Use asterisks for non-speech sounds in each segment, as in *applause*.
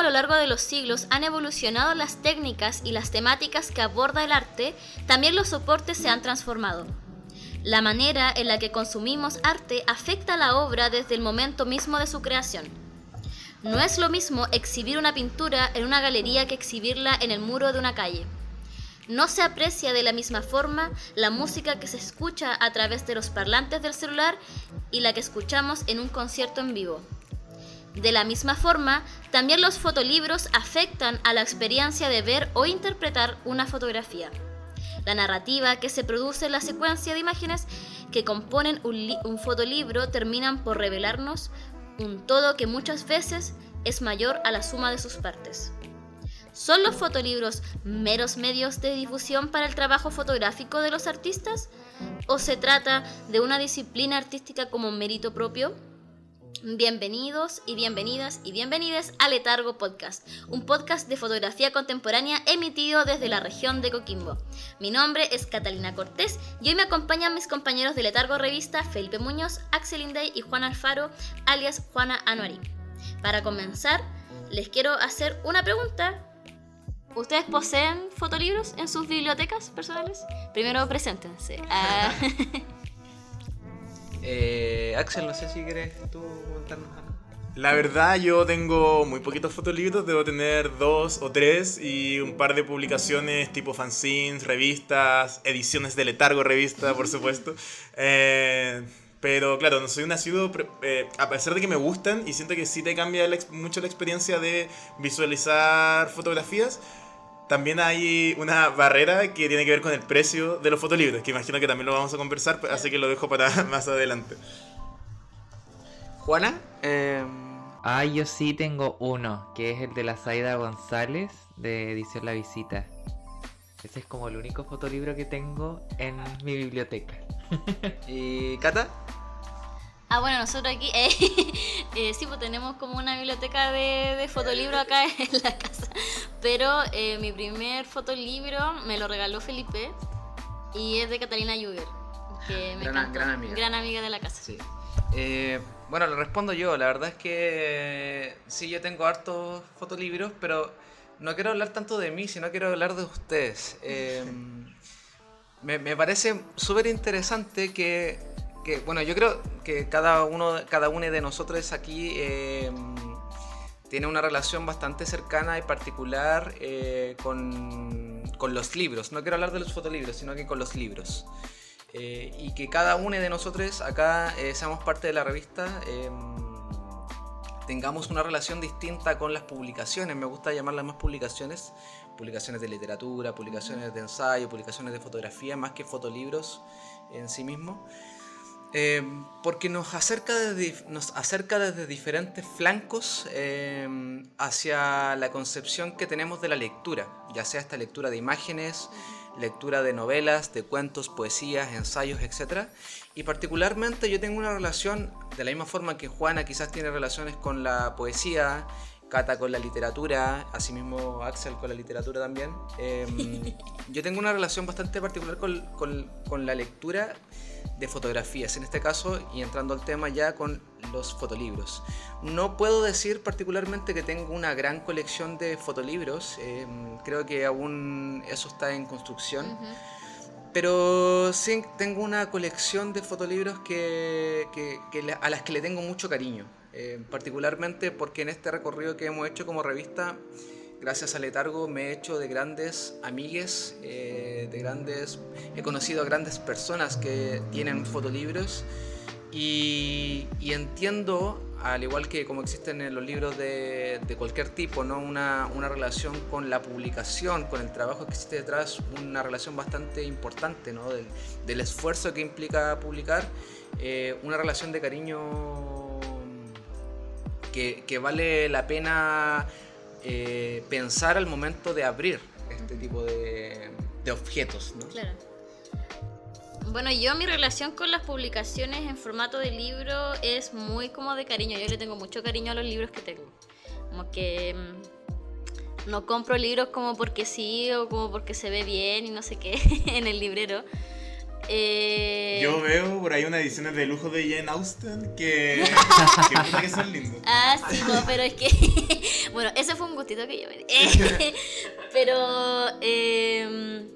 a lo largo de los siglos han evolucionado las técnicas y las temáticas que aborda el arte, también los soportes se han transformado. La manera en la que consumimos arte afecta a la obra desde el momento mismo de su creación. No es lo mismo exhibir una pintura en una galería que exhibirla en el muro de una calle. No se aprecia de la misma forma la música que se escucha a través de los parlantes del celular y la que escuchamos en un concierto en vivo. De la misma forma, también los fotolibros afectan a la experiencia de ver o interpretar una fotografía. La narrativa que se produce en la secuencia de imágenes que componen un, fotolibro terminan por revelarnos un todo que muchas veces es mayor a la suma de sus partes. ¿Son los fotolibros meros medios de difusión para el trabajo fotográfico de los artistas? ¿O se trata de una disciplina artística como mérito propio? Bienvenidos y bienvenidas y bienvenidas a Letargo Podcast, un podcast de fotografía contemporánea emitido desde la región de Coquimbo. Mi nombre es Catalina Cortés y hoy me acompañan mis compañeros de Letargo Revista Felipe Muñoz, Axel Inday y Juan Alfaro, alias Juana Anuari. Para comenzar, les quiero hacer una pregunta. ¿Ustedes poseen fotolibros en sus bibliotecas personales? Primero, preséntense. Ah. *laughs* *laughs* Eh, Axel, no sé si quieres tú contarnos algo. La verdad, yo tengo muy poquitos fotolibros, debo tener dos o tres y un par de publicaciones tipo fanzines, revistas, ediciones de letargo revista, por *laughs* supuesto. Eh, pero claro, no soy un asiduo, eh, a pesar de que me gustan y siento que sí te cambia mucho la experiencia de visualizar fotografías, también hay una barrera que tiene que ver con el precio de los fotolibros, que imagino que también lo vamos a conversar, así que lo dejo para *laughs* más adelante. Juana, eh... ah, yo sí tengo uno, que es el de la Zaida González de Edición La Visita. Ese es como el único fotolibro que tengo en mi biblioteca. *laughs* ¿Y Cata? Ah, bueno, nosotros aquí, eh, *laughs* eh, sí, pues tenemos como una biblioteca de, de fotolibros acá *laughs* en la casa. Pero eh, mi primer fotolibro me lo regaló Felipe y es de Catalina Juger, que me gran, gran, amiga. gran amiga de la casa. Sí. bueno, lo respondo yo. La verdad es que sí, yo tengo hartos fotolibros, pero no quiero hablar tanto de mí, sino quiero hablar de ustedes. *laughs* me, me parece súper interesante que que bueno, yo creo que cada uno, cada uno de nosotros aquí eh, tiene una relación bastante cercana y particular eh, con, con, los libros. No quiero hablar de los fotolibros, sino que con los libros. Eh, y que cada uno de nosotros acá seamos parte de la revista tengamos una relación distinta con las publicaciones. Me gusta llamarlas más publicaciones, publicaciones de literatura, publicaciones de ensayo, publicaciones de fotografía, más que fotolibros en sí mismos. Eh, porque nos acerca, desde, nos acerca desde diferentes flancos eh, hacia la concepción que tenemos de la lectura, ya sea esta lectura de imágenes, lectura de novelas, de cuentos, poesías, ensayos, etc. Y particularmente yo tengo una relación, de la misma forma que Juana quizás tiene relaciones con la poesía, Cata con la literatura, asimismo Axel con la literatura también. Em, *laughs* yo tengo una relación bastante particular con, con, con la lectura de fotografías, en este caso, y entrando al tema ya con los fotolibros. No puedo decir particularmente que tengo una gran colección de fotolibros, em, creo que aún eso está en construcción. Pero sí tengo una colección de fotolibros que, a las que le tengo mucho cariño, em, particularmente porque en este recorrido que hemos hecho como revista gracias a Letargo me he hecho de grandes amigues, eh, de grandes, he conocido a grandes personas que tienen fotolibros y, entiendo, al igual que como existen en los libros de, cualquier tipo, ¿no? Una, relación con la publicación, con el trabajo que existe detrás, una relación bastante importante ¿no? del, esfuerzo que implica publicar, eh, una relación de cariño que, que vale la pena eh, pensar al momento de abrir este tipo de, objetos. ¿no? Claro. Bueno, yo mi relación con las publicaciones en formato de libro es muy como de cariño. Yo le tengo mucho cariño a los libros que tengo. Como que mm, no compro libros como porque sí o como porque se ve bien y no sé qué *laughs* en el librero. Eh... Yo veo por ahí unas ediciones de lujo de Jane Austen que, que, que son lindos. Ah, sí, pero es que *laughs* bueno, ese fue un gustito que yo me di. *laughs* pero, eh,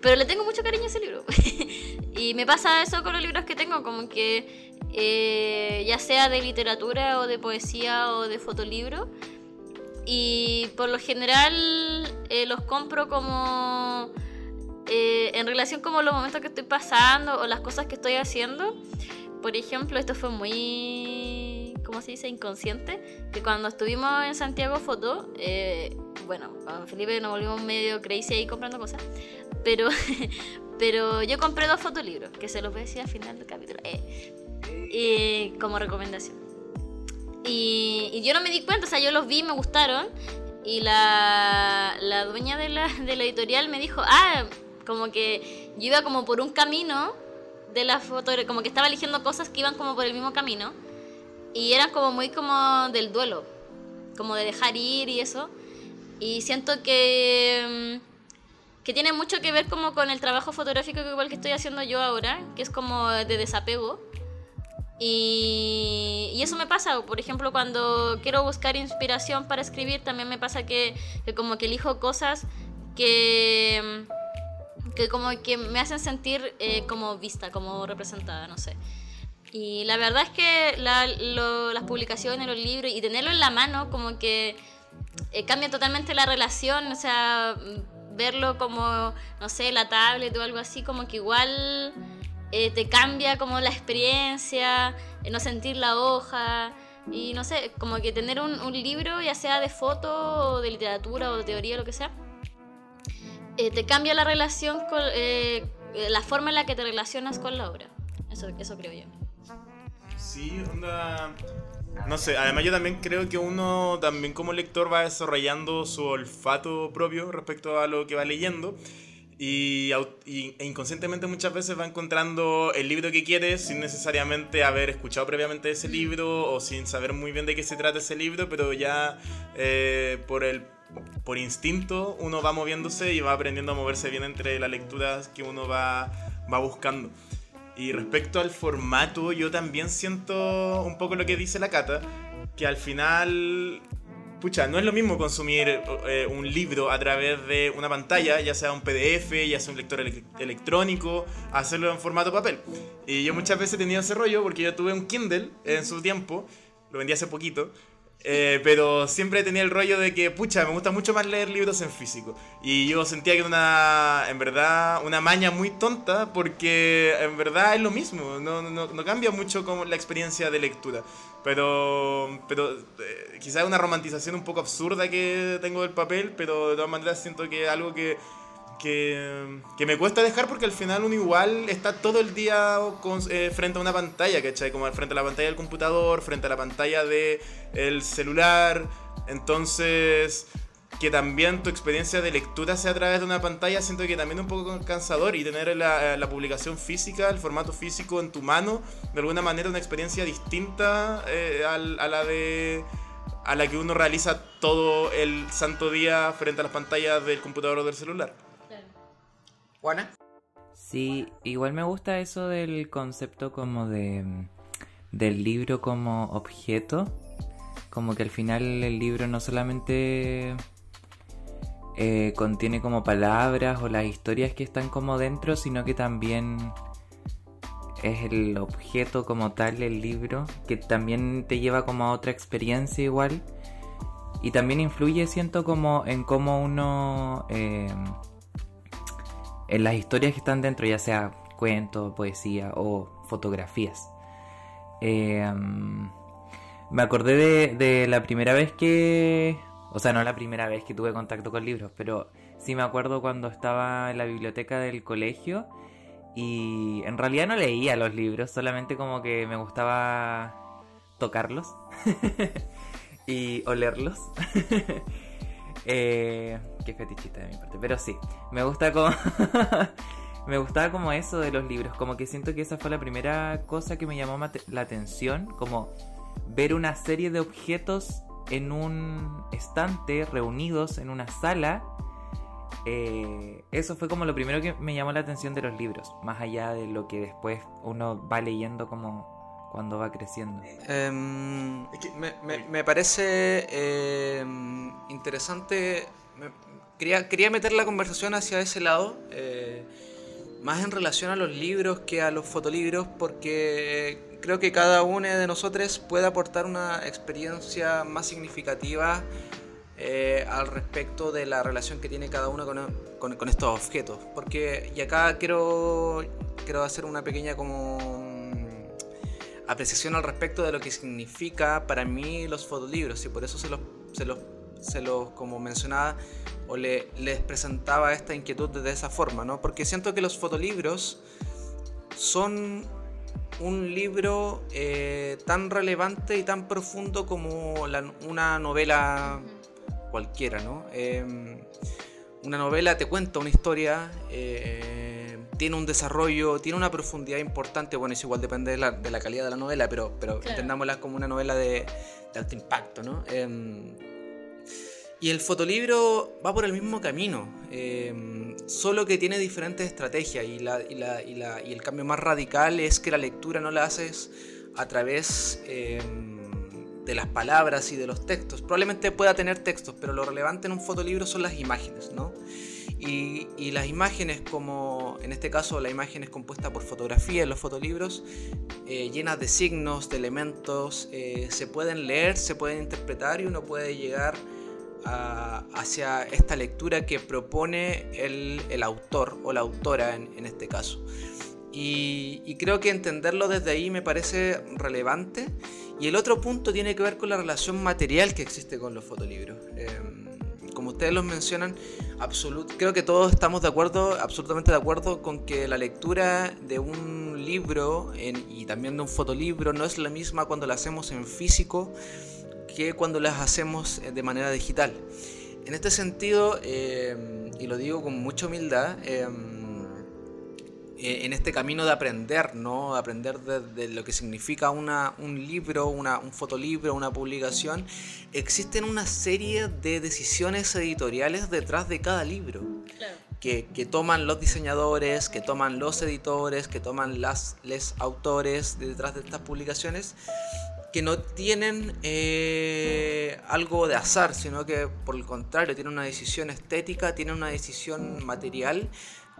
pero le tengo mucho cariño a ese libro. *laughs* y me pasa eso con los libros que tengo, como que eh, ya sea de literatura o de poesía o de fotolibro. Y por lo general eh, los compro como eh, en relación como los momentos que estoy pasando o las cosas que estoy haciendo. Por ejemplo, esto fue muy, ¿cómo se dice? Inconsciente. Que cuando estuvimos en Santiago Foto, eh, bueno, con Felipe nos volvimos medio crazy ahí comprando cosas. Pero, *laughs* pero yo compré dos fotolibros, que se los voy a decir al final del capítulo. Eh, como recomendación. Y, y, yo no me di cuenta, o sea, yo los vi, me gustaron. Y la, la dueña de la, de la editorial me dijo, ah, como que yo iba como por un camino de la foto, como que estaba eligiendo cosas que iban como por el mismo camino. Y eran como muy como del duelo, como de dejar ir y eso. Y siento que, mm, que tiene mucho que ver como con el trabajo fotográfico que igual que estoy haciendo yo ahora, que es como de desapego. Y, y, eso me pasa, por ejemplo, cuando quiero buscar inspiración para escribir, también me pasa que, que como que elijo cosas que que como que me hacen sentir eh, como vista, como representada, no sé. Y la verdad es que la, lo, las publicaciones, los libros y tenerlo en la mano como que eh, cambia totalmente la relación, o sea, verlo como, no sé, la tablet o algo así, como que igual eh, te cambia como la experiencia, eh, no sentir la hoja. Y no sé, como que tener un, un libro, ya sea de foto, o de literatura o de teoría, lo que sea, eh, te cambia la relación con eh, la forma en la que te relacionas con la obra. Eso, eso creo yo. Sí, onda. No sé, además yo también creo que uno también como lector va desarrollando su olfato propio respecto a lo que va leyendo y, y, e inconscientemente muchas veces va encontrando el libro que quiere sin necesariamente haber escuchado previamente ese libro o sin saber muy bien de qué se trata ese libro, pero ya eh, por el por instinto uno va moviéndose y va aprendiendo a moverse bien entre las lecturas que uno va, va buscando. Y respecto al formato, yo también siento un poco lo que dice la Cata, que al final, pucha, no es lo mismo consumir eh, un libro a través de una pantalla, ya sea un PDF, ya sea un lector electrónico, hacerlo en formato papel. Y yo muchas veces tenido ese rollo porque yo tuve un Kindle en su tiempo, lo vendí hace poquito, eh, pero siempre tenía el rollo de que, pucha, me gusta mucho más leer libros en físico. Y yo sentía que era una, en verdad, una maña muy tonta porque en verdad es lo mismo, no, no, no cambia mucho como la experiencia de lectura. Pero, pero eh, quizás una romantización un poco absurda que tengo del papel, pero de todas maneras siento que es algo que que, que, me cuesta dejar porque al final uno igual está todo el día eh, frente a una pantalla, ¿cachai? Como frente a la pantalla del computador, frente a la pantalla del el celular. Entonces, que también tu experiencia de lectura sea a través de una pantalla, siento que también es un poco cansador y tener la, la publicación física, el formato físico en tu mano, de alguna manera una experiencia distinta eh, a la de a la que uno realiza todo el santo día frente a las pantallas del computador o del celular. Juana. Sí, igual me gusta eso del concepto como de del libro como objeto, como que al final el libro no solamente eh, contiene como palabras o las historias que están como dentro, sino que también es el objeto como tal el libro, que también te lleva como a otra experiencia igual. Y también influye, siento, como en cómo uno eh, en las historias que están dentro, ya sea cuentos, poesía o fotografías. Eh, me acordé de, de, la primera vez que... O sea, no la primera vez que tuve contacto con libros, pero sí me acuerdo cuando estaba en la biblioteca del colegio y en realidad no leía los libros, solamente como que me gustaba tocarlos *laughs* y olerlos. *laughs* eh, qué fetichista de mi parte, pero sí, me gusta como... *laughs* me gustaba como eso de los libros, como que siento que esa fue la primera cosa que me llamó la atención, como ver una serie de objetos en un estante, reunidos en una sala. Eh, eso fue como lo primero que me llamó la atención de los libros, más allá de lo que después uno va leyendo como cuando va creciendo. Em, Es que- me, me- me parece em, interesante. me- quería, quería meter la conversación hacia ese lado, eh, más en relación a los libros que a los fotolibros, porque creo que cada uno de nosotros puede aportar una experiencia más significativa eh, al respecto de la relación que tiene cada uno con, con- con estos objetos. Porque, y acá quiero, quiero hacer una pequeña como apreciación al respecto de lo que significa para mí los fotolibros y por eso se los, se los, se los como mencionaba o le, les presentaba esta inquietud de esa forma, ¿no? Porque siento que los fotolibros son un libro eh, tan relevante y tan profundo como una novela cualquiera, ¿no? Eh, una novela te cuenta una historia, eh, tiene un desarrollo, tiene una profundidad importante, bueno, eso igual depende de la, de la calidad de la novela, pero, pero Claro. entendámosla como una novela de, de alto impacto, ¿no? Eh, y el fotolibro va por el mismo camino, eh, solo que tiene diferentes estrategias y, la, y, la- y la- y el cambio más radical es que la lectura no la haces a través eh, de las palabras y de los textos. Probablemente pueda tener textos, pero lo relevante en un fotolibro son las imágenes, ¿no? Y, y las imágenes, como en este caso la imagen es compuesta por fotografía en los fotolibros, eh, llenas de signos, de elementos, eh, se pueden leer, se pueden interpretar y uno puede llegar a- hacia esta lectura que propone el, el autor o la autora en, en este caso. Y, y creo que entenderlo desde ahí me parece relevante. Y el otro punto tiene que ver con la relación material que existe con los fotolibros. Em, como ustedes los mencionan, absolut- creo que todos estamos de acuerdo, absolutamente de acuerdo con que la lectura de un libro y también de un fotolibro no es la misma cuando la hacemos en físico que cuando las hacemos eh, de manera digital. En este sentido, eh, y lo digo con mucha humildad, eh, en este camino de aprender, ¿no? Aprender de, de lo que significa una, un libro, una, un fotolibro, una publicación, existen una serie de decisiones editoriales detrás de cada libro Claro. que, que toman los diseñadores, que toman los editores, que toman las les autores detrás de estas publicaciones, que no tienen eh, algo de azar, sino que por el contrario tienen una decisión estética, tienen una decisión material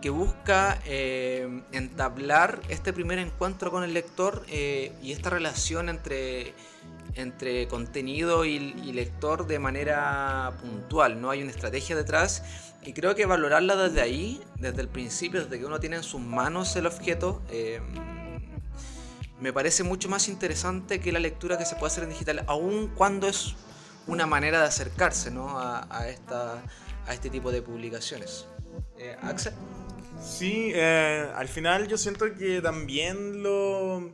que busca eh, entablar este primer encuentro con el lector eh, y esta relación entre, entre contenido y, lector de manera puntual, ¿no? Hay una estrategia detrás y creo que valorarla desde ahí, desde el principio, desde que uno tiene en sus manos el objeto, eh, me parece mucho más interesante que la lectura que se puede hacer en digital, aun cuando es una manera de acercarse ¿no? a, a esta, a este tipo de publicaciones. Axel. Sí, eh, al final yo siento que también lo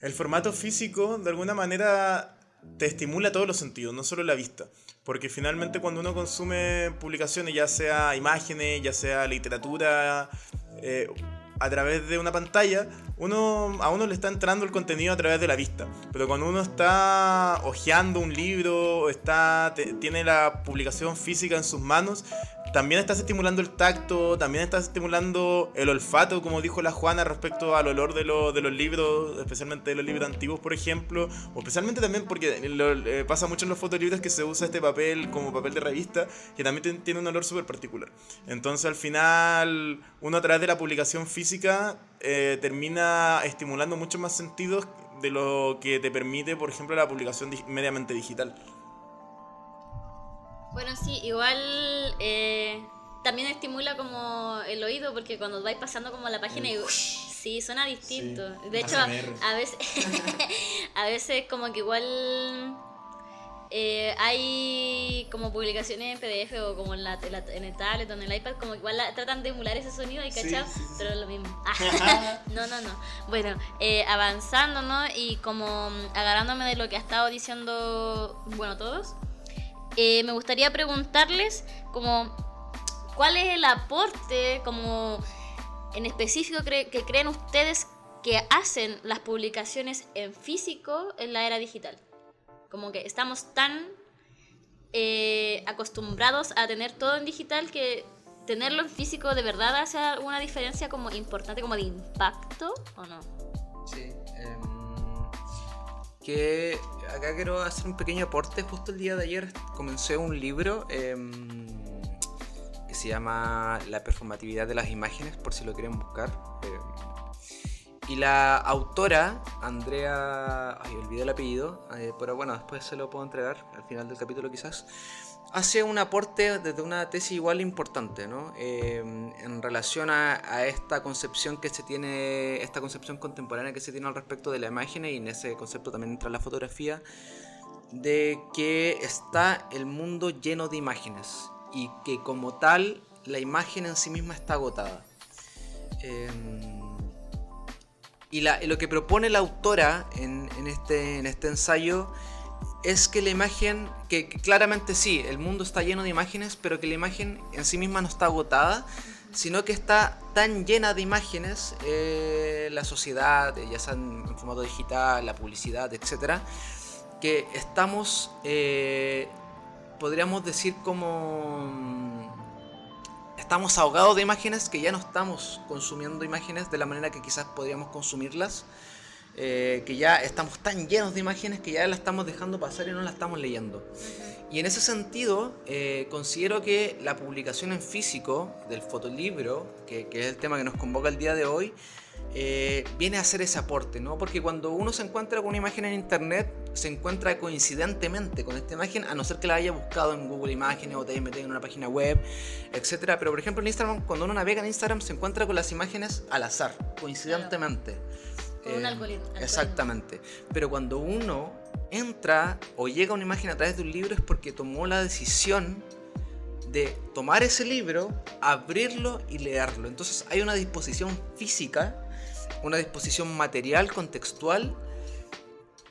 el formato físico de alguna manera te estimula todos los sentidos, no solo la vista. Porque finalmente cuando uno consume publicaciones, ya sea imágenes, ya sea literatura, eh, a través de una pantalla, uno, a uno le está entrando el contenido a través de la vista. Pero cuando uno está hojeando un libro, está, tiene la publicación física en sus manos, también estás estimulando el tacto, también estás estimulando el olfato, como dijo la Juana respecto al olor de, lo- de los libros, especialmente de los libros antiguos, por ejemplo, o especialmente también porque lo- eh, pasa mucho en los fotolibros que se usa este papel como papel de revista, que también tiene un olor súper particular. Entonces al final, uno a través de la publicación física eh, termina estimulando muchos más sentidos de lo que te permite, por ejemplo, la publicación dig- mediamente digital. Bueno, sí, igual eh, también estimula como el oído porque cuando vais pasando como la página y sí, suena distinto. Sí, De hecho, a, veces *laughs* a veces como que igual eh, hay como publicaciones en PDF o como en, la, en, la- en el tablet o en el iPad como que igual la- tratan de emular ese sonido y Sí, cachar, sí, sí, pero es lo mismo. *laughs* no, no, no. Bueno, eh, avanzando, ¿no? Y como mm, agarrándome de lo que ha estado diciendo, bueno, todos. Eh, me gustaría preguntarles como cuál es el aporte como en específico que creen ustedes que hacen las publicaciones en físico en la era digital. Como que estamos tan eh, acostumbrados a tener todo en digital que tenerlo en físico de verdad hace alguna diferencia como importante, como de impacto o no. Sí. em, que acá quiero hacer un pequeño aporte. Justo el día de ayer comencé un libro em, que se llama La performatividad de las imágenes, por si lo quieren buscar. Em, y la autora, Andrea, ay, olvidé el apellido, eh, pero bueno, después se lo puedo entregar al final del capítulo quizás hace un aporte desde una tesis igual importante, ¿no? Em, en relación a, esta concepción que se tiene, esta concepción contemporánea que se tiene al respecto de la imagen y en ese concepto también entra la fotografía, de que está el mundo lleno de imágenes y que como tal la imagen en sí misma está agotada. Em, y, lo que propone la autora en, este, en este ensayo es que la imagen, que, claramente sí, el mundo está lleno de imágenes, pero que la imagen en sí misma no está agotada, sino que está tan llena de imágenes, eh, la sociedad, ya sea en, formato digital, la publicidad, etc., que estamos, eh, podríamos decir como... Estamos ahogados de imágenes que ya no estamos consumiendo imágenes de la manera que quizás podríamos consumirlas eh, que ya estamos tan llenos de imágenes que ya la estamos dejando pasar y no la estamos leyendo. Y en ese sentido, eh, considero que la publicación en físico del fotolibro, que, que, es el tema que nos convoca el día de hoy, eh, viene a hacer ese aporte, ¿no? Porque cuando uno se encuentra con una imagen en internet, se encuentra coincidentemente con esta imagen, a no ser que la haya buscado en Google Imágenes o te haya metido en una página web, etc. Pero por ejemplo en Instagram, cuando uno navega en Instagram, se encuentra con las imágenes al azar, coincidentemente un algoritmo. Exactamente. Pero cuando uno entra o llega a una imagen a través de un libro es porque tomó la decisión de tomar ese libro, abrirlo y leerlo. Entonces hay una disposición física, una disposición material, contextual,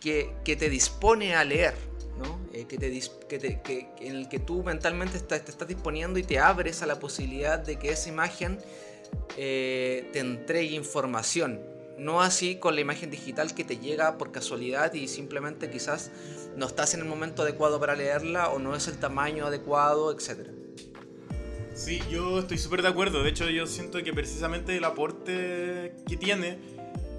que, te dispone a leer. ¿no? Eh, que te, que en el que tú mentalmente te estás disponiendo y te abres a la posibilidad de que esa imagen eh, te entregue información no así con la imagen digital que te llega por casualidad y simplemente quizás no estás en el momento adecuado para leerla o no es el tamaño adecuado, etc. Sí, yo estoy súper de acuerdo. De hecho, yo siento que precisamente el aporte que tiene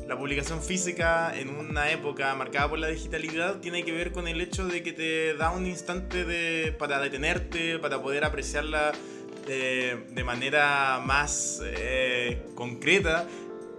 la publicación física en una época marcada por la digitalidad tiene que ver con el hecho de que te da un instante de, para detenerte, para poder apreciarla de, de manera más eh, concreta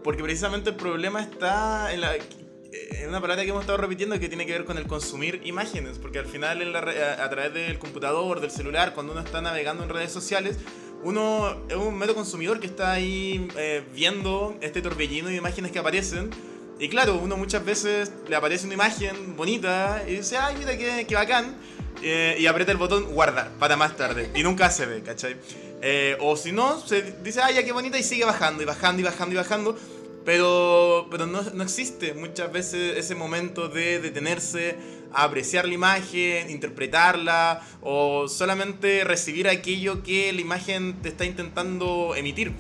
porque precisamente el problema está en, la, en una palabra que hemos estado repitiendo que tiene que ver con el consumir imágenes, porque al final a, través del computador, del celular, cuando uno está navegando en redes sociales, uno es un mero consumidor que está ahí eh, viendo este torbellino de imágenes que aparecen. Y claro, uno muchas veces le aparece una imagen bonita y dice, ay, mira qué, qué bacán. Eh, y aprieta el botón guardar para más tarde. Y nunca se ve, ¿cachai? Eh, o si no, se dice, ay, ya qué bonita y sigue bajando y bajando y bajando y bajando. Pero, pero no, no, existe muchas veces ese momento de detenerse apreciar la imagen, interpretarla o solamente recibir aquello que la imagen te está intentando emitir.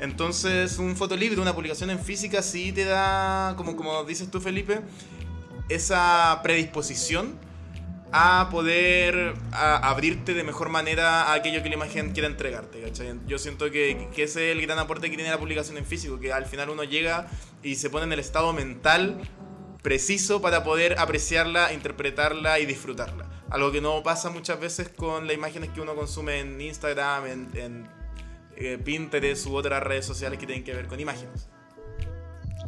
Entonces un fotolibro, una publicación en física sí te da, como, como dices tú Felipe, esa predisposición a poder abrirte de mejor manera a aquello que la imagen quiera entregarte. Yo siento que, que, ese es el gran aporte que tiene la publicación en físico, que al final uno llega y se pone en el estado mental preciso para poder apreciarla, interpretarla y disfrutarla. Algo que no pasa muchas veces con las imágenes que uno consume en Instagram, en, en eh, Pinterest u otras redes sociales que tienen que ver con imágenes.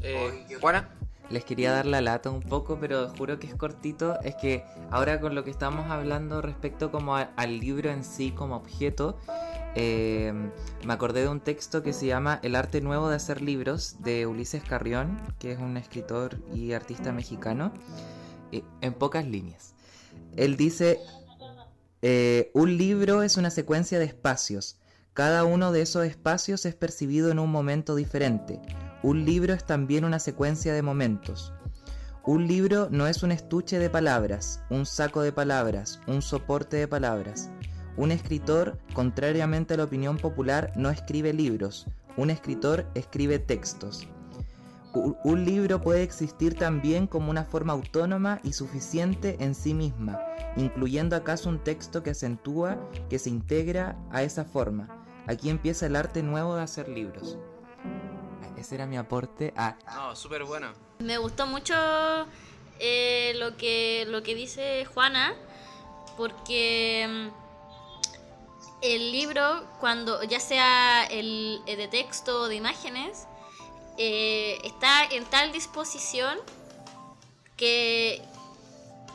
Eh, Juana les quería dar la lata un poco, pero juro que es cortito. Es que ahora con lo que estamos hablando respecto como al libro en sí como objeto, eh, me acordé de un texto que se llama El arte nuevo de hacer libros de Ulises Carrión, que es un escritor y artista mexicano, eh, en pocas líneas. Él dice, eh, un libro es una secuencia de espacios. Cada uno de esos espacios es percibido en un momento diferente. Un libro es también una secuencia de momentos. Un libro no es un estuche de palabras, un saco de palabras, un soporte de palabras. Un escritor, contrariamente a la opinión popular, no escribe libros. Un escritor escribe textos. Un libro puede existir también como una forma autónoma y suficiente en sí misma, incluyendo acaso un texto que acentúa, que se integra a esa forma. Aquí empieza el arte nuevo de hacer libros. Ese era mi aporte a... No, súper bueno. Me gustó mucho eh, lo, que, lo que dice Juana, porque mm, el libro, cuando ya sea el, el de texto o de imágenes, eh, está en tal disposición que,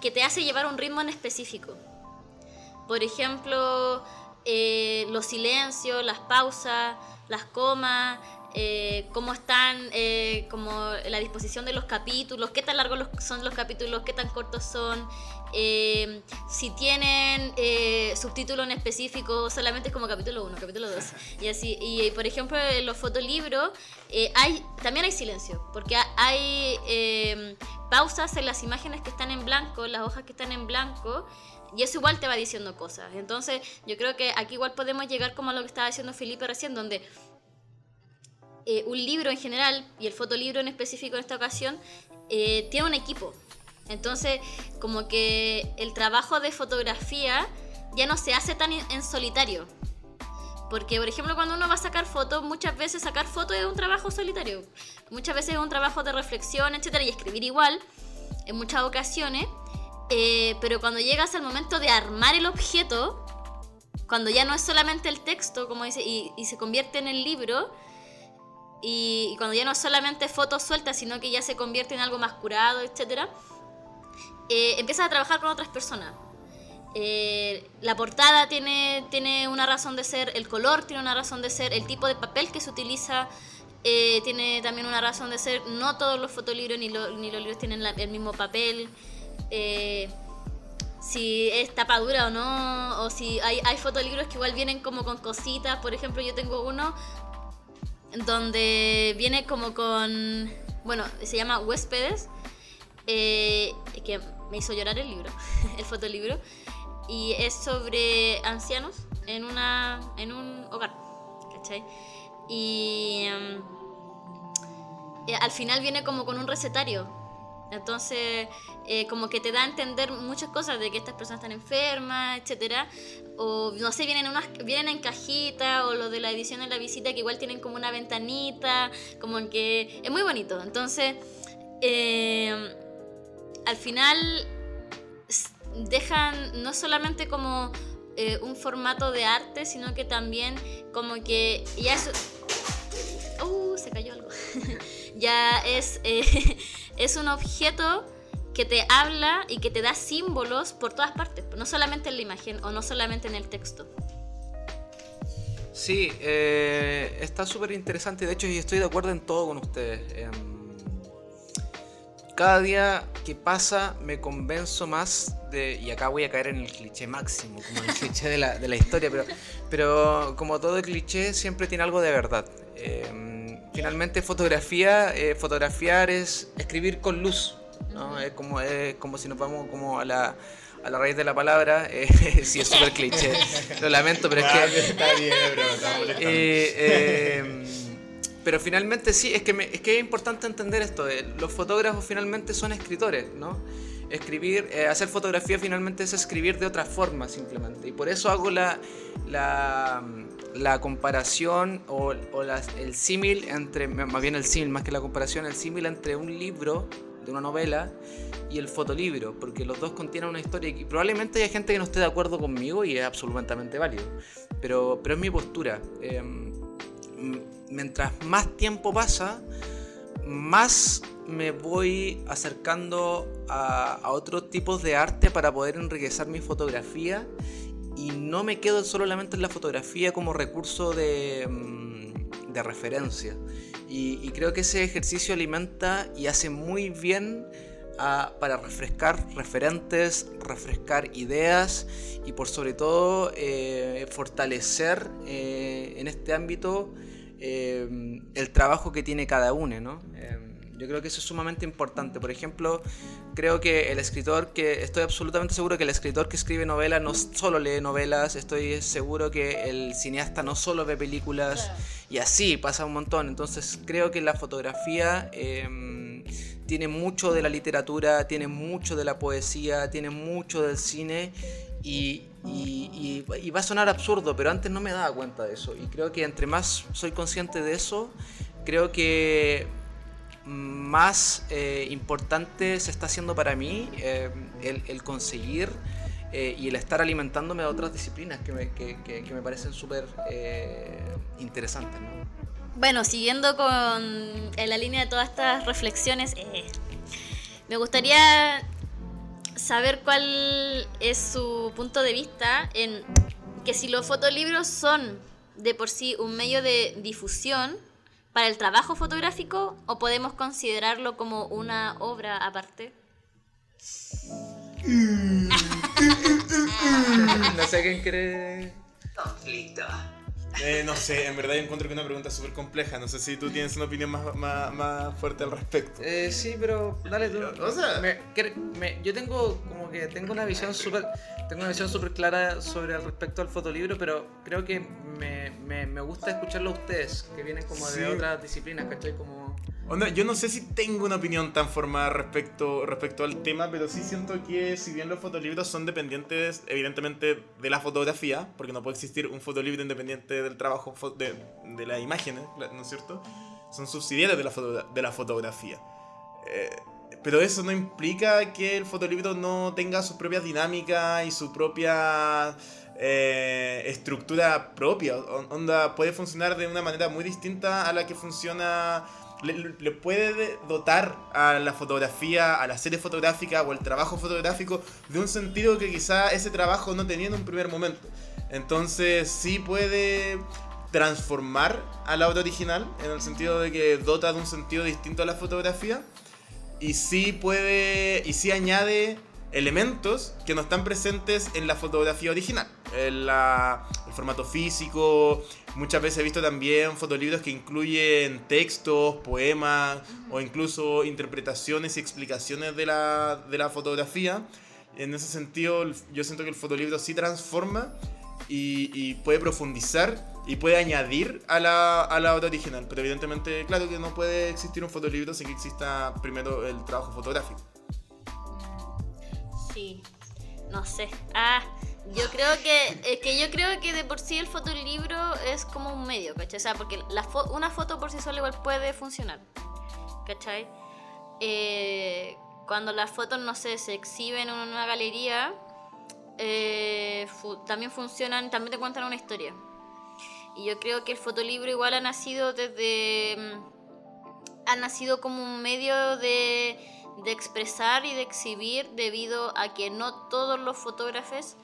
que te hace llevar un ritmo en específico. Por ejemplo, eh, los silencios, las pausas, las comas, eh, cómo están, eh, como la disposición de los capítulos, qué tan largos son los capítulos, qué tan cortos son, eh, si tienen subtítulos en específico, solamente es como capítulo 1, capítulo 2. Y así, y por ejemplo en los fotolibros hay, también hay silencio, porque hay pausas en las imágenes que están en blanco, las hojas que están en blanco, y eso igual te va diciendo cosas. Entonces, yo creo que aquí igual podemos llegar como a lo que estaba diciendo Felipe recién, donde eh, un libro en general, y el fotolibro en específico en esta ocasión, eh, tiene un equipo. Entonces, como que el trabajo de fotografía ya no se hace tan en solitario. Porque, por ejemplo, cuando uno va a sacar fotos, muchas veces sacar fotos es un trabajo solitario. Muchas veces es un trabajo de reflexión, etcétera, y escribir igual, en muchas ocasiones. Eh, pero cuando llegas al momento de armar el objeto, cuando ya no es solamente el texto, como dice, y, se convierte en el libro, y, cuando ya no solamente fotos sueltas, sino que ya se convierte en algo más curado, etc., eh, empiezas a trabajar con otras personas. Eh, la portada tiene, tiene una razón de ser, el color tiene una razón de ser, el tipo de papel que se utiliza tiene también una razón de ser. No todos los fotolibros ni, ni los libros tienen el mismo papel. Eh, si es tapadura o no, o si hay, hay fotolibros que igual vienen como con cositas. Por ejemplo, yo tengo uno donde viene como con, bueno, se llama Huéspedes, eh, que me hizo llorar el libro, *laughs* el fotolibro, y es sobre ancianos en, una, en un hogar, ¿cachai? Y em, al final viene como con un recetario entonces, eh, como que te da a entender muchas cosas de que estas personas están enfermas, etcétera. O no sé, vienen, unas, vienen en cajita, o lo de la edición en la visita, que igual tienen como una ventanita, como que es muy bonito. Entonces, eh, al final dejan no solamente como eh, un formato de arte, sino que también como que ya eso... Uh, se cayó algo. *laughs* ya es es un objeto que te habla y que te da símbolos por todas partes, no solamente en la imagen o no solamente en el texto. Sí, eh, está súper interesante. De hecho, y estoy de acuerdo en todo con ustedes. Em, cada día que pasa me convenzo más de. Y acá voy a caer en el cliché máximo, como el cliché de la, historia, pero, pero como todo cliché, siempre tiene algo de verdad. Eh, finalmente fotografía, eh, fotografiar es escribir con luz, ¿no? Es como, es como si nos vamos como a la, a la raíz de la palabra, eh, *laughs* sí es súper cliché, lo lamento, pero es que... Está bien, bro, *laughs* eh, em, pero finalmente sí, es que, es que es importante entender esto, eh, los fotógrafos finalmente son escritores, ¿no? Escribir, hacer fotografía finalmente es escribir de otra forma simplemente, y por eso hago la... la la comparación o, el símil entre, más bien el símil, más que la comparación, el símil entre un libro de una novela y el fotolibro, porque los dos contienen una historia y probablemente haya gente que no esté de acuerdo conmigo y es absolutamente válido, pero, pero es mi postura. Em, mientras más tiempo pasa, más me voy acercando a, a otros tipos de arte para poder enriquecer mi fotografía y no me quedo solamente en la fotografía como recurso de, mm, de referencia. Y, creo que ese ejercicio alimenta y hace muy bien para refrescar referentes, refrescar ideas y por sobre todo eh, fortalecer eh, en este ámbito eh, el trabajo que tiene cada uno. ¿no? Yo creo que eso es sumamente importante. Por ejemplo, creo que el escritor que, estoy absolutamente seguro que el escritor que escribe novelas no solo lee novelas, estoy seguro que el cineasta no solo ve películas y así pasa un montón. Entonces creo que la fotografía em, tiene mucho de la literatura, tiene mucho de la poesía, tiene mucho del cine y, y, y, va a sonar absurdo, pero antes no me daba cuenta de eso. Y creo que entre más soy consciente de eso, creo que más eh, importante se está haciendo para mí eh, el, conseguir eh, y el estar alimentándome de otras disciplinas que me, que, que- que me parecen súper interesantes. ¿no? Bueno, siguiendo con en la línea de todas estas reflexiones, me gustaría saber cuál es su punto de vista en que si los fotolibros son de por sí un medio de difusión para el trabajo fotográfico o podemos considerarlo como una obra aparte. No sé quién cree. Conflicto. Eh, no sé, en verdad yo encuentro que es una pregunta súper compleja. No sé si tú tienes una opinión más, más, más fuerte al respecto. Eh, sí, pero dale tú. O sea- Me- cre- me- yo tengo como que tengo una visión súper tengo una visión súper clara sobre respecto al fotolibro, pero creo que me, me, me gusta escucharlo a ustedes, que vienen como Sí. de otras disciplinas, ¿cachai? Como... Onda, yo no sé si tengo una opinión tan formada respecto, respecto al tema, pero sí siento que si bien los fotolibros son dependientes evidentemente de la fotografía, porque no puede existir un fotolibro independiente del trabajo de, de las imágenes, ¿no es cierto? Son subsidiarios de la, foto- de la fotografía. Eh, pero eso no implica que el fotolibro no tenga sus propias dinámicas y su propia eh, estructura propia. Onda, puede funcionar de una manera muy distinta a la que funciona. Le, puede de- dotar a la fotografía, a la serie fotográfica o el trabajo fotográfico de un sentido que quizá ese trabajo no tenía en un primer momento. Entonces, sí puede transformar a la obra original en el sentido de que dota de un sentido distinto a la fotografía y sí puede y sí añade elementos que no están presentes en la fotografía original el formato físico. Muchas veces he visto también fotolibros que incluyen textos poemas o incluso interpretaciones y explicaciones de la, de la fotografía. En ese sentido yo siento que el fotolibro sí transforma y, y puede profundizar y puede añadir a la, a la obra original. Pero evidentemente, claro que no puede existir un fotolibro sin que exista primero el trabajo fotográfico. Sí, no sé. Ah, yo creo que, es que yo creo que de por sí el fotolibro es como un medio, ¿cachai? O sea, porque la fo- una foto por sí sola igual puede funcionar, ¿cachai? Eh, cuando las fotos, no sé, se exhiben en una galería, eh, fu- también funcionan, también te cuentan una historia. Y yo creo que el fotolibro igual ha nacido desde... mm, ha nacido como un medio de, de expresar y de exhibir debido a que no todos los fotógrafos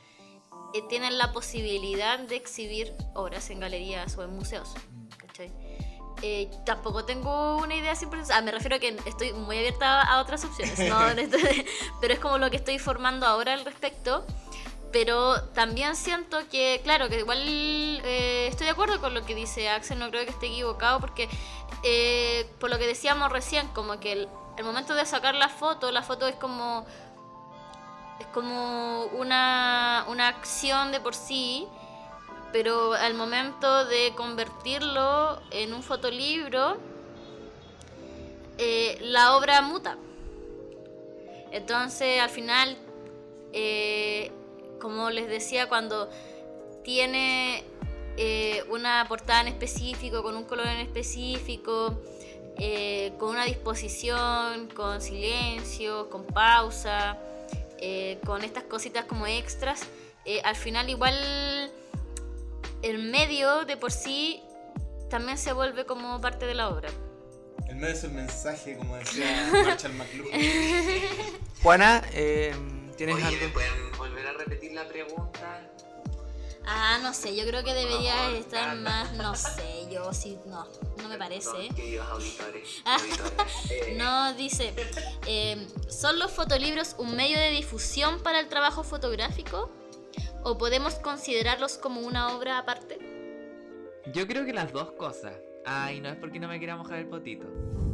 eh, tienen la posibilidad de exhibir obras en galerías o en museos. ¿cachai? Eh, tampoco tengo una idea siempre, ah, me refiero a que estoy muy abierta a otras opciones, ¿no? *laughs* *laughs* Pero es como lo que estoy formando ahora al respecto. Pero también siento que, claro, que igual eh, estoy de acuerdo con lo que dice Axel, no creo que esté equivocado, porque eh, por lo que decíamos recién, como que el, momento de sacar la foto, la foto es como es como una, una acción de por sí, pero al momento de convertirlo en un fotolibro, eh, la obra muta. Entonces, al final, como les decía, cuando tiene eh, una portada en específico, con un color en específico, eh, con una disposición, con silencio, con pausa, eh, con estas cositas como extras, eh, al final igual el medio de por sí también se vuelve como parte de la obra. El medio es el mensaje, como decía *laughs* Marshall McLuhan. Juana, eh, ¿tienes Oye, ¿me algo? pueden volver a repetir la pregunta? Ah, no sé, yo creo que debería No, estar más, no sé, yo sí, no, no me parece. Perdón, queridos auditores. *laughs* Ah. auditores. No, dice, eh, ¿son los fotolibros un medio de difusión para el trabajo fotográfico? ¿O podemos considerarlos como una obra aparte? Yo creo que las dos cosas. Ay, no es porque no me quiera mojar el potito.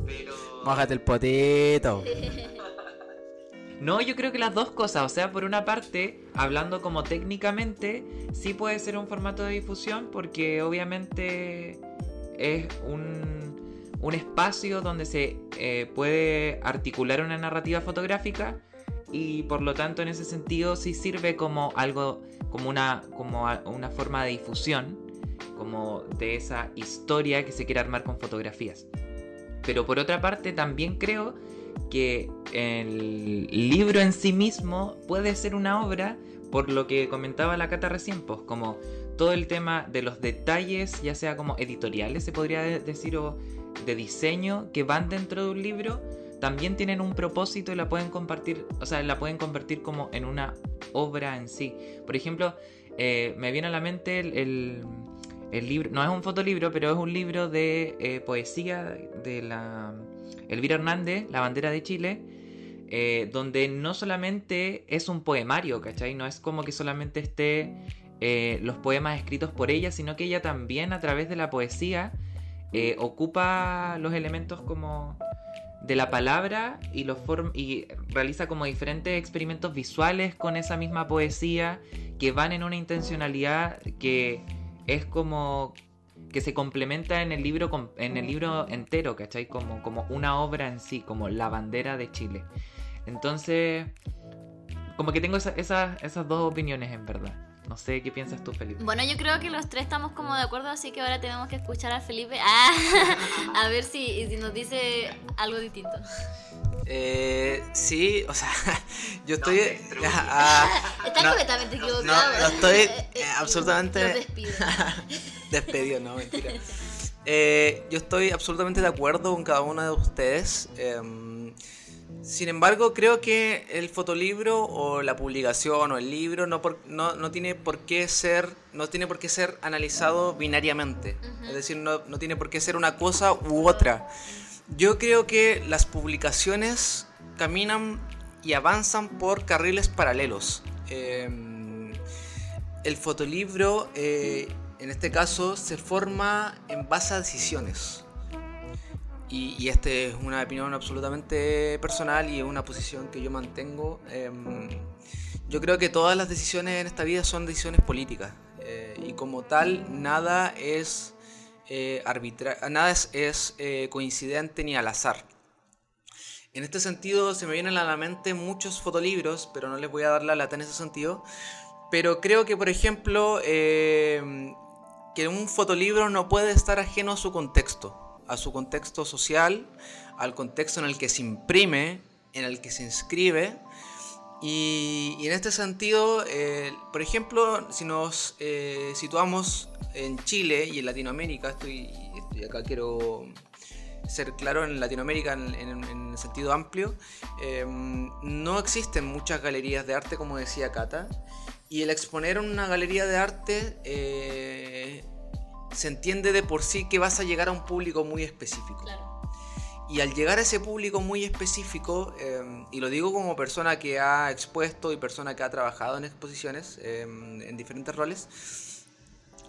Pero. Mójate el potito. *laughs* No, yo creo que las dos cosas. O sea, por una parte, hablando como técnicamente, sí puede ser un formato de difusión porque obviamente es un, un espacio donde se eh, puede articular una narrativa fotográfica y por lo tanto en ese sentido sí sirve como algo, como una, como una forma de difusión, como de esa historia que se quiere armar con fotografías. pero por otra parte también creo que el libro en sí mismo puede ser una obra, por lo que comentaba la Cata recién, pues como todo el tema de los detalles, ya sea como editoriales, se podría de- decir, o de diseño, que van dentro de un libro, también tienen un propósito y la pueden compartir, o sea, la pueden convertir como en una obra en sí. Por ejemplo, eh, me viene a la mente el, el- el libro, no es un fotolibro, pero es un libro de eh, poesía de la Elvira Hernández, La bandera de Chile, eh, donde no solamente es un poemario, ¿cachai? No es como que solamente esté eh, los poemas escritos por ella, sino que ella también a través de la poesía eh, ocupa los elementos como de la palabra y los y realiza como diferentes experimentos visuales con esa misma poesía que van en una intencionalidad que es como que se complementa en el libro en el libro entero, ¿cachai? Como, como una obra en sí, como la bandera de Chile. Entonces, como que tengo esa- esa- esas dos opiniones en verdad. No sé qué piensas tú, Felipe. Bueno, yo creo que los tres estamos como de acuerdo, así que ahora tenemos que escuchar a Felipe Ah, *laughs* a ver si, si nos dice algo distinto. Eh, sí, o sea, *laughs* yo estoy. *laughs* ah, Está no, completamente no, equivocado. no estoy Eh, eh, eh, absolutamente- Los despido. Despedido, no, mentira. Eh, yo estoy absolutamente de acuerdo con cada uno de ustedes. em, sin embargo, creo que el fotolibro o la publicación o el libro no, por- no, no tiene por qué ser no tiene por qué ser analizado binariamente. Es decir, no, no tiene por qué ser una cosa u otra. Yo creo que las publicaciones caminan y avanzan por carriles paralelos. Em, el fotolibro, eh, en este caso, se forma en base a decisiones. Y, esta es una opinión absolutamente personal y es una posición que yo mantengo. Em, yo creo que todas las decisiones en esta vida son decisiones políticas. eh, y como tal, nada es, eh, nada es, eh, coincidente ni al azar. En este sentido, se me vienen a la mente muchos fotolibros, pero no les voy a dar la lata en ese sentido. Pero creo que, por ejemplo, eh, que un fotolibro no puede estar ajeno a su contexto, a su contexto social, al contexto en el que se imprime, en el que se inscribe. Y, en este sentido, eh, por ejemplo, si nos eh, situamos en Chile y en Latinoamérica, estoy, acá, quiero ser claro, en Latinoamérica en, en- sentido amplio, eh, no existen muchas galerías de arte, como decía Cata, y el exponer en una galería de arte eh, se entiende de por sí que vas a llegar a un público muy específico. Claro. Y al llegar a ese público muy específico, eh, y lo digo como persona que ha expuesto y persona que ha trabajado en exposiciones eh, en diferentes roles,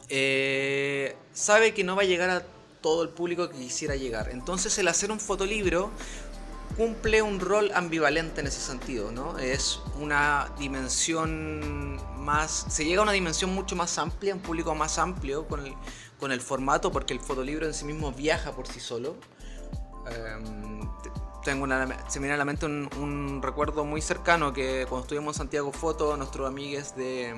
eh, sabe que no va a llegar a todo el público que quisiera llegar. Entonces el hacer un fotolibro cumple un rol ambivalente en ese sentido, ¿no? Es una dimensión más... Se llega a una dimensión mucho más amplia, un público más amplio con el, con el formato, porque el fotolibro en sí mismo viaja por sí solo. Em, te- tengo se me viene a la mente un, recuerdo muy cercano que cuando estuvimos en Santiago Foto, nuestros amigues de,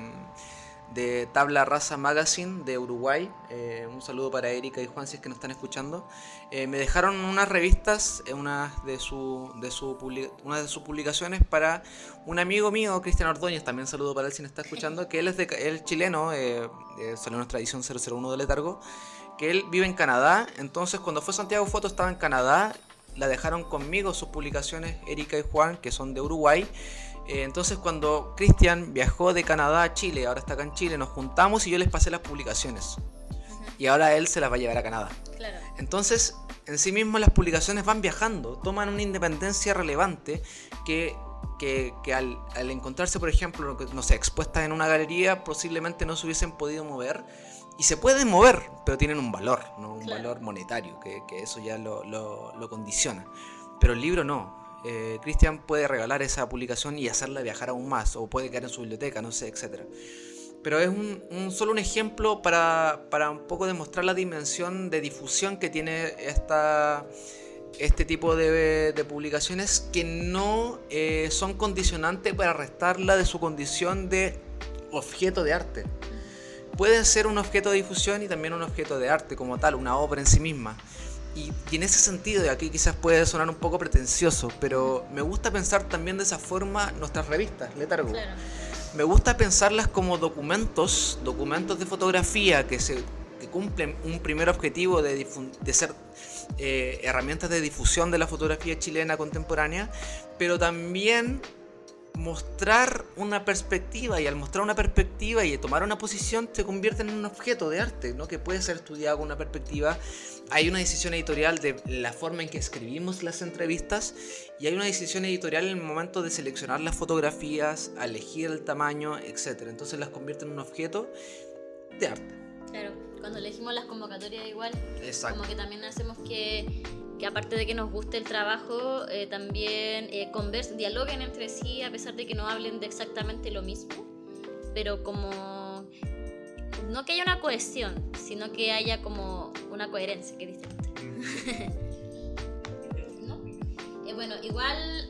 de Tabla Raza Magazine de Uruguay, eh, un saludo para Erika y Juan si es que nos están escuchando, eh, me dejaron unas revistas, eh, una, de su, de su publi- una de sus publicaciones para un amigo mío, Cristian Ordóñez, también saludo para él si nos está escuchando, que él es, de, él chileno, eh, eh, salió nuestra edición 001 de Letargo, que él vive en Canadá, entonces cuando fue Santiago Foto estaba en Canadá, la dejaron conmigo sus publicaciones Erika y Juan, que son de Uruguay. Eh, entonces cuando Cristian viajó de Canadá a Chile, ahora está acá en Chile, nos juntamos y yo les pasé las publicaciones. Y ahora él se las va a llevar a Canadá. Claro. Entonces, en sí mismo las publicaciones van viajando, toman una independencia relevante que, que, que al, al encontrarse, por ejemplo, no sé, expuestas en una galería, posiblemente no se hubiesen podido mover. Y se pueden mover, pero tienen un valor, ¿no? un Claro. valor monetario, que, que eso ya lo, lo- lo condiciona. Pero el libro no. Eh, Cristian puede regalar esa publicación y hacerla viajar aún más, o puede quedar en su biblioteca, no sé, etcétera. Pero es un, un- solo un ejemplo para, para un poco demostrar la dimensión de difusión que tiene esta, este tipo de, de publicaciones que no eh, son condicionantes para restarla de su condición de objeto de arte. Pueden ser un objeto de difusión y también un objeto de arte como tal, una obra en sí misma. Y, y en ese sentido, y aquí quizás puede sonar un poco pretencioso, pero me gusta pensar también de esa forma nuestras revistas, Letargo. Claro. Me gusta pensarlas como documentos, documentos de fotografía que, se, que cumplen un primer objetivo de, de ser eh, herramientas de difusión de la fotografía chilena contemporánea, pero también mostrar una perspectiva y al mostrar una perspectiva y tomar una posición te convierte en un objeto de arte, ¿no? que puede ser estudiado con una perspectiva. Hay una decisión editorial de la forma en que escribimos las entrevistas y hay una decisión editorial en el momento de seleccionar las fotografías, elegir el tamaño, etc. Entonces las convierte en un objeto de arte. Claro, cuando elegimos las convocatorias igual, Exacto. como que también hacemos que, que aparte de que nos guste el trabajo, eh, también eh, convers- dialoguen entre sí a pesar de que no hablen de exactamente lo mismo, pero como no que haya una cohesión, sino que haya como una coherencia, que es distinto. *laughs* ¿No? Eh, bueno, igual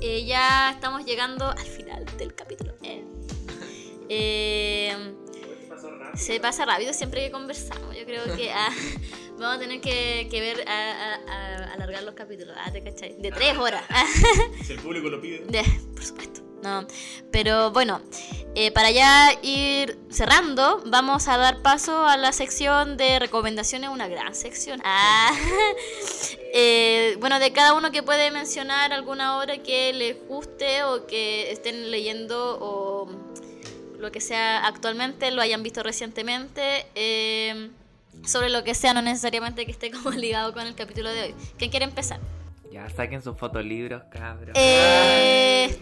eh, ya estamos llegando al final del capítulo. eh. *laughs* Eh, se pasa rápido siempre que conversamos. Yo creo que ah, vamos a tener que, que ver a, a- a- alargar los capítulos. Ah, ¿te cachai? De tres horas. Ah, *laughs* Si el público lo pide. de- por supuesto. No. Pero bueno, eh, para ya ir cerrando, vamos a dar paso a la sección de recomendaciones, una gran sección. Ah, *laughs* eh, bueno, de cada uno que puede mencionar alguna obra que les guste o que estén leyendo o lo que sea actualmente, lo hayan visto recientemente. eh, sobre lo que sea, no necesariamente que esté como ligado con el capítulo de hoy. ¿Quién quiere empezar? Ya saquen sus fotolibros, cabros. Eh,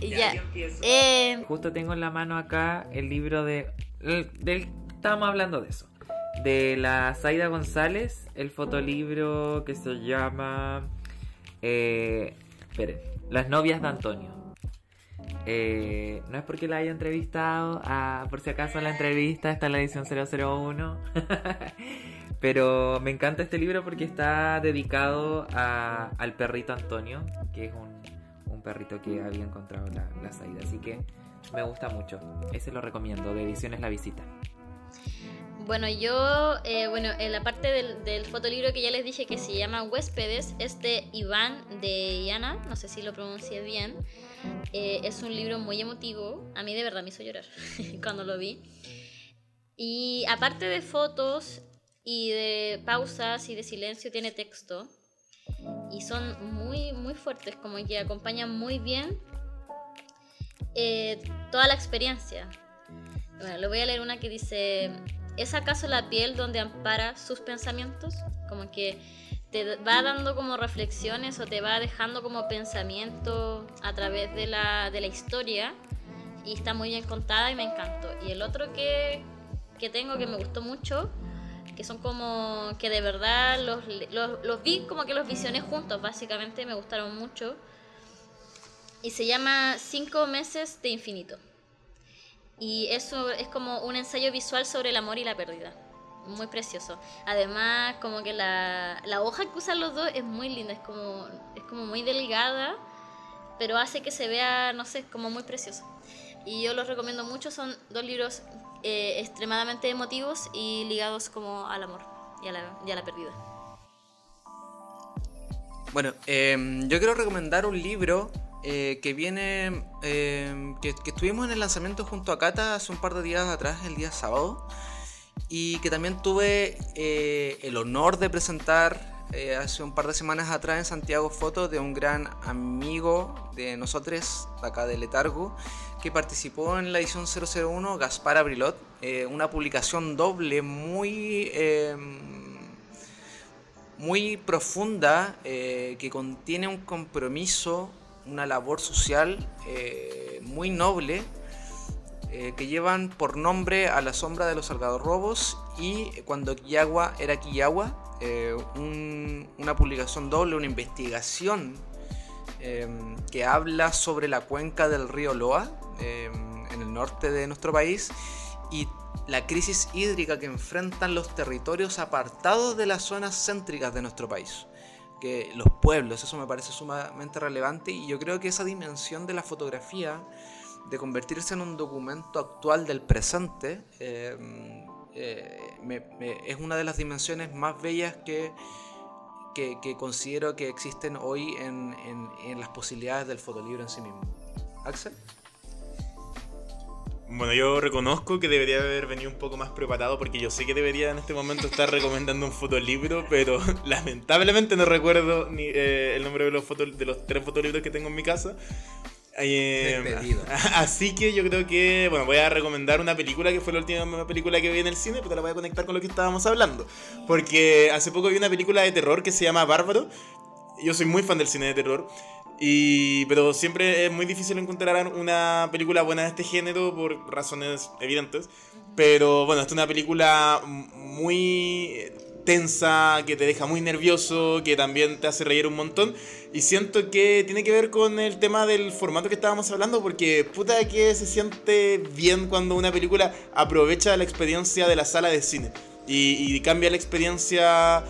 Ya, ya. Eh, Justo tengo en la mano acá el libro de. el- del, estábamos hablando de eso. De la Zaida González, el fotolibro que se llama. Eh, esperen, Las novias de Antonio. Eh, no es porque la haya entrevistado, ah, por si acaso la entrevista está en la edición 001. *laughs* Pero me encanta este libro porque está dedicado a- al perrito Antonio, que es un, perrito que había encontrado la, la Zaida. Así que me gusta mucho. Ese lo recomiendo, de Ediciones La Visita. bueno, yo, eh, bueno, en la parte del, del fotolibro que ya les dije que se llama Huéspedes, es de Iván de Yana, no sé si lo pronuncié bien. Eh, es un libro muy emotivo, a mí de verdad me hizo llorar *laughs* cuando lo vi. Y aparte de fotos y de pausas y de silencio, tiene texto. Y son muy, muy fuertes, como que acompañan muy bien eh, toda la experiencia. Bueno, le voy a leer una que dice, ¿es acaso la piel donde ampara sus pensamientos? Como que te va dando como reflexiones o te va dejando como pensamiento a través de la, de la historia y está muy bien contada y me encantó. Y el otro que, que tengo que me gustó mucho, que son como que de verdad los, los, los vi como que los visioné juntos, básicamente me gustaron mucho. Y se llama Cinco meses de infinito. Y eso es como un ensayo visual sobre el amor y la pérdida. Muy precioso. Además, como que la, la hoja que usan los dos es muy linda, es como, es como muy delgada, pero hace que se vea, no sé, como muy precioso. Y yo los recomiendo mucho, son dos libros eh, extremadamente emotivos y ligados como al amor y a la, y pérdida. Bueno, em, yo quiero recomendar un libro eh, que viene, em, que, que estuvimos en el lanzamiento junto a Cata hace un par de días atrás, el día sábado, y que también tuve eh, el honor de presentar eh, hace un par de semanas atrás en Santiago Foto de un gran amigo de nosotros, de acá de Letargo, que participó en la edición 001, Gaspar Abrilot, eh, una publicación doble muy... em, muy profunda eh, que contiene un compromiso, una labor social eh, muy noble eh, que llevan por nombre a la sombra de los algarrobos y cuando Quillagua era Quillagua, eh, un- una publicación doble, una investigación eh, que habla sobre la cuenca del río Loa eh, en el norte de nuestro país y la crisis hídrica que enfrentan los territorios apartados de las zonas céntricas de nuestro país. Que los pueblos, eso me parece sumamente relevante y yo creo que esa dimensión de la fotografía, de convertirse en un documento actual del presente, eh, eh, me- me- es una de las dimensiones más bellas que, que, que considero que existen hoy en, en- en las posibilidades del fotolibro en sí mismo. Axel. Bueno, yo reconozco que debería haber venido un poco más preparado porque yo sé que debería en este momento estar recomendando un fotolibro, pero *laughs* lamentablemente no recuerdo ni eh, el nombre de los, foto- de los tres fotolibros que tengo en mi casa. Eh, Despedido. *laughs* así que yo creo que, bueno, voy a recomendar una película que fue la última película que vi en el cine, pero la voy a conectar con lo que estábamos hablando. Porque hace poco vi una película de terror que se llama Bárbaro. Yo soy muy fan del cine de terror. Y, pero siempre es muy difícil encontrar una película buena de este género por razones evidentes. Pero bueno, esta es una película muy tensa, que te deja muy nervioso, que también te hace reír un montón. Y siento que tiene que ver con el tema del formato que estábamos hablando, porque puta que se siente bien cuando una película aprovecha la experiencia de la sala de cine y, y cambia la experiencia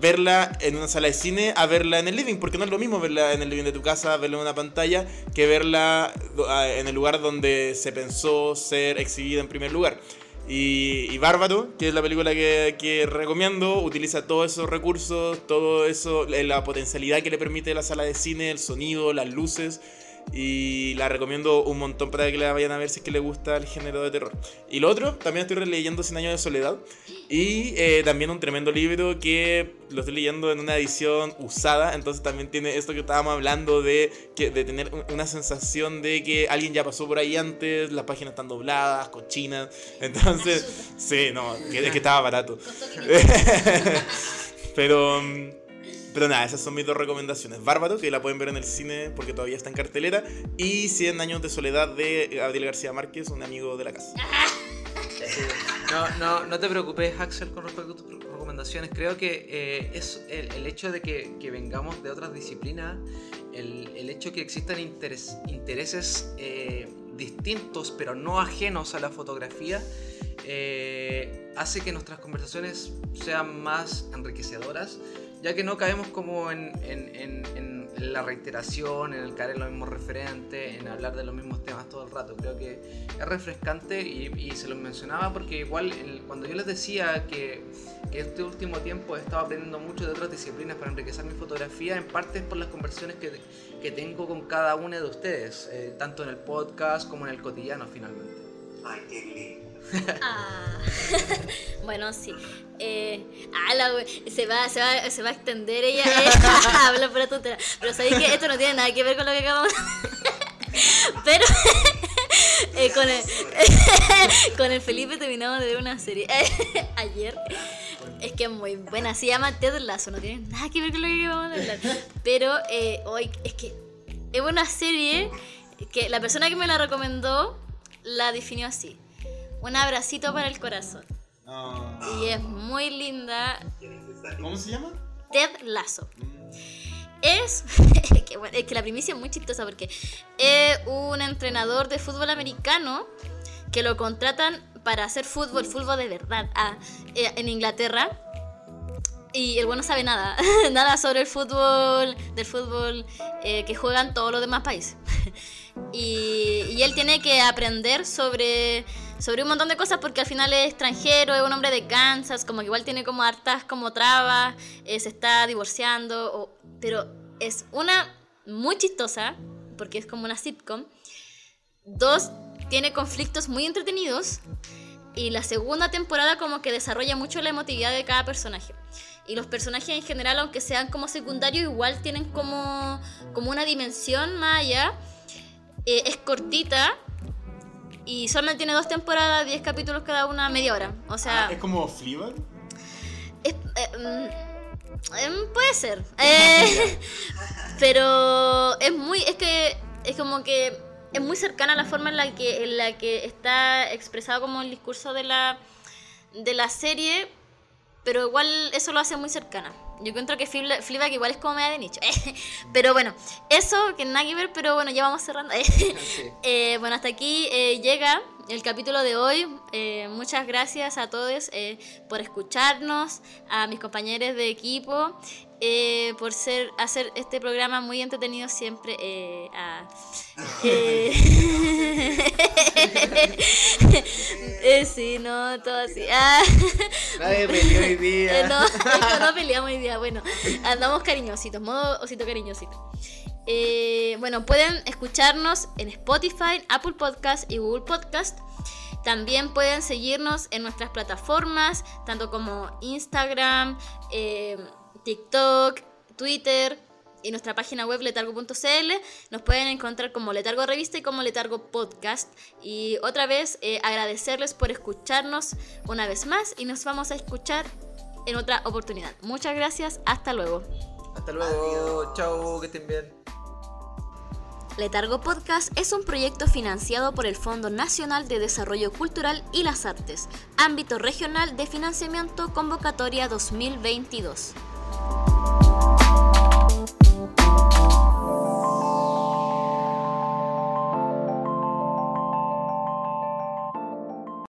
verla en una sala de cine a verla en el living, porque no es lo mismo verla en el living de tu casa, verla en una pantalla, que verla ah, en el lugar donde se pensó ser exhibida en primer lugar. Y, y Bárbaro, que es la película que, que recomiendo, utiliza todos esos recursos, todo eso, la potencialidad que le permite la sala de cine, el sonido, las luces. Y la recomiendo un montón para que la vayan a ver si es que les gusta el género de terror. Y lo otro, también estoy releyendo Cien años de soledad. Y eh, también un tremendo libro que lo estoy leyendo en una edición usada. Entonces también tiene esto que estábamos hablando de, que, de tener un- una sensación de que alguien ya pasó por ahí antes, las páginas están dobladas, cochinas. *laughs* Entonces, sí, no, que, es que estaba barato. *laughs* Pero... Pero nada, esas son mis dos recomendaciones. Bárbaro, que la pueden ver en el cine porque todavía está en cartelera. Y 100 años de soledad de Gabriel García Márquez, un amigo de la casa. *laughs* No, no, no te preocupes, Axel, con respecto a tus recomendaciones. Creo que eh, es el, el hecho de que, que vengamos de otras disciplinas, el, el hecho que existan interes- intereses eh, distintos, pero no ajenos a la fotografía, eh, hace que nuestras conversaciones sean más enriquecedoras, ya que no caemos como en, en- en- en la reiteración, en el caer en los mismos referentes, en hablar de los mismos temas todo el rato. Creo que es refrescante y, y se los mencionaba porque igual el- cuando yo les decía que, que este último tiempo he estado aprendiendo mucho de otras disciplinas para enriquecer mi fotografía, en parte es por las conversaciones que, que tengo con cada uno de ustedes, eh, tanto en el podcast como en el cotidiano finalmente. Ay, qué lindo. Ah. *laughs* bueno, sí. Eh, la we- se va, se va, se va a extender ella. eh, *laughs* habla pura tontera. Pero sabéis que esto no tiene nada que ver con lo que acabamos *laughs* Pero eh, con, el, con el Felipe terminamos de ver una serie ayer. Es que es muy buena. Se llama Ted Lasso. No tiene nada que ver con lo que acabamos de hablar. Pero eh, hoy es que es una serie que la persona que me la recomendó la definió así. Un abracito para el corazón. Y es muy linda. ¿Cómo se llama? Ted Lasso. Es, *laughs* que, bueno, es que la primicia es muy chistosa porque es un entrenador de fútbol americano que lo contratan para hacer fútbol, fútbol de verdad, ah, eh, en Inglaterra. Y el bueno no sabe nada, *laughs* nada sobre el fútbol, del fútbol eh, que juegan todos los demás países. *laughs* y, y él tiene que aprender sobre, sobre un montón de cosas porque al final es extranjero, es un hombre de Kansas, como que igual tiene como hartas como trabas, eh, se está divorciando, pero es una muy chistosa porque es como una sitcom. Dos, tiene conflictos muy entretenidos. Y la segunda temporada como que desarrolla mucho la emotividad de cada personaje. Y los personajes en general, aunque sean como secundarios, igual tienen como, como una dimensión más allá. Eh, es cortita. Y solamente tiene dos temporadas, 10 capítulos cada una, media hora. O sea, Ah, ¿Es como Fleabag? es- eh, mm, em, puede ser. Eh, *laughs* pero es muy. Es que. Es como que. Es muy cercana a la forma en la que, en la que está expresado como el discurso de la, de la serie. Pero igual eso lo hace muy cercana. Yo encuentro que Fleabag igual es como media de nicho. *laughs* pero bueno, eso que nada que ver, pero bueno, ya vamos cerrando. *laughs* Eh, bueno, hasta aquí eh, llega el capítulo de hoy. Eh, muchas gracias a todos eh, por escucharnos, a mis compañeros de equipo, eh, por ser hacer este programa muy entretenido siempre. eh, a- eh, *laughs* eh, sí, no, todo así. Ah. Nadie peleó hoy día. *laughs* No, no peleamos hoy día. Bueno, andamos cariñositos, modo osito cariñosito. Eh, bueno, pueden escucharnos en Spotify, Apple Podcast y Google Podcast. También pueden seguirnos en nuestras plataformas, tanto como Instagram, eh, TikTok, Twitter y nuestra página web letargo.cl. Nos pueden encontrar como Letargo Revista y como Letargo Podcast. Y otra vez eh, agradecerles por escucharnos una vez más y nos vamos a escuchar en otra oportunidad. Muchas gracias, hasta luego. Hasta luego. Chao, que estén bien. Letargo Podcast es un proyecto financiado por el Fondo Nacional de Desarrollo Cultural y las Artes, ámbito regional de financiamiento convocatoria 2022.